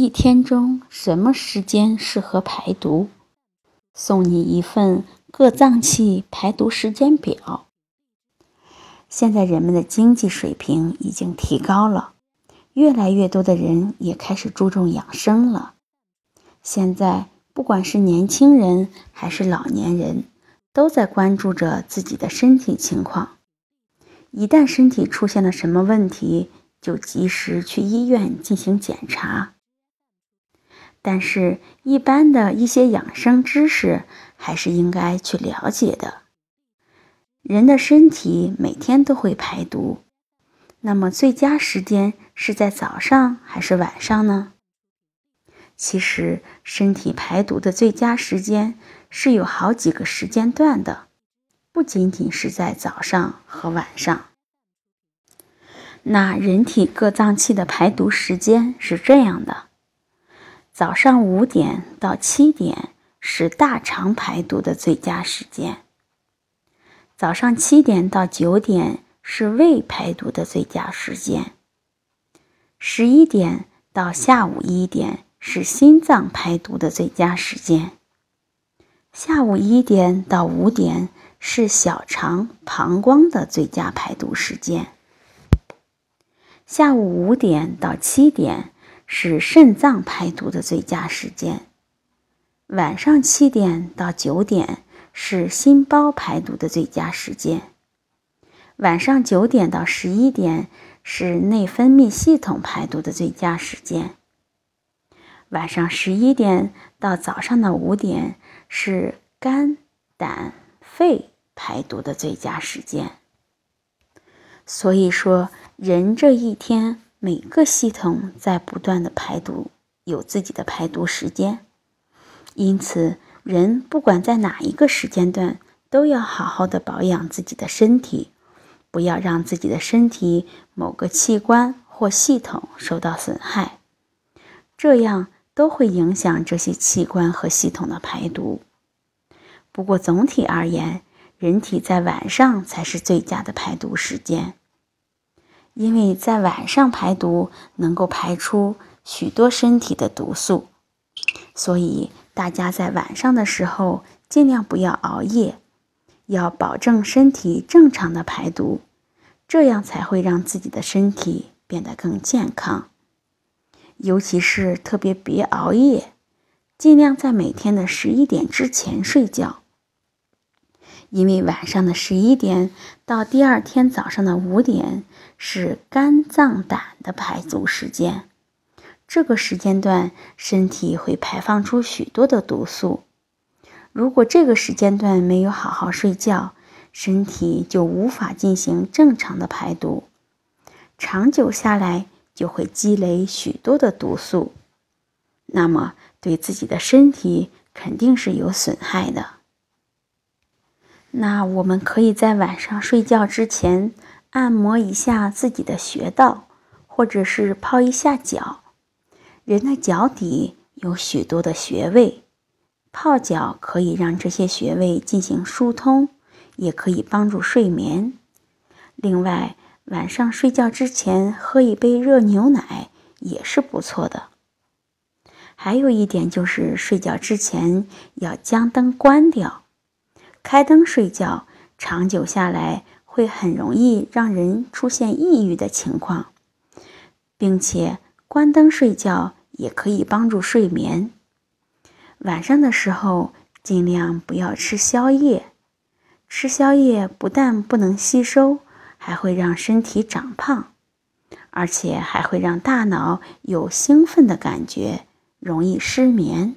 一天中什么时间适合排毒？送你一份各脏器排毒时间表。现在人们的经济水平已经提高了，越来越多的人也开始注重养生了。现在不管是年轻人还是老年人，都在关注着自己的身体情况。一旦身体出现了什么问题，就及时去医院进行检查。但是，一般的一些养生知识还是应该去了解的。人的身体每天都会排毒，那么最佳时间是在早上还是晚上呢？其实，身体排毒的最佳时间是有好几个时间段的，不仅仅是在早上和晚上。那人体各脏器的排毒时间是这样的。早上五点到七点是大肠排毒的最佳时间。早上七点到九点是胃排毒的最佳时间。十一点到下午一点是心脏排毒的最佳时间。下午一点到五点是小肠、膀胱的最佳排毒时间。下午五点到七点。是肾脏排毒的最佳时间。晚上七点到九点是心包排毒的最佳时间。晚上九点到十一点是内分泌系统排毒的最佳时间。晚上十一点到早上的五点是肝、胆、肺排毒的最佳时间。所以说，人这一天。每个系统在不断的排毒，有自己的排毒时间，因此人不管在哪一个时间段，都要好好的保养自己的身体，不要让自己的身体某个器官或系统受到损害，这样都会影响这些器官和系统的排毒。不过总体而言，人体在晚上才是最佳的排毒时间。因为在晚上排毒能够排出许多身体的毒素，所以大家在晚上的时候尽量不要熬夜，要保证身体正常的排毒，这样才会让自己的身体变得更健康。尤其是特别别熬夜，尽量在每天的十一点之前睡觉。因为晚上的十一点到第二天早上的五点是肝脏胆的排毒时间，这个时间段身体会排放出许多的毒素。如果这个时间段没有好好睡觉，身体就无法进行正常的排毒，长久下来就会积累许多的毒素，那么对自己的身体肯定是有损害的。那我们可以在晚上睡觉之前按摩一下自己的穴道，或者是泡一下脚。人的脚底有许多的穴位，泡脚可以让这些穴位进行疏通，也可以帮助睡眠。另外，晚上睡觉之前喝一杯热牛奶也是不错的。还有一点就是睡觉之前要将灯关掉。开灯睡觉，长久下来会很容易让人出现抑郁的情况，并且关灯睡觉也可以帮助睡眠。晚上的时候尽量不要吃宵夜，吃宵夜不但不能吸收，还会让身体长胖，而且还会让大脑有兴奋的感觉，容易失眠。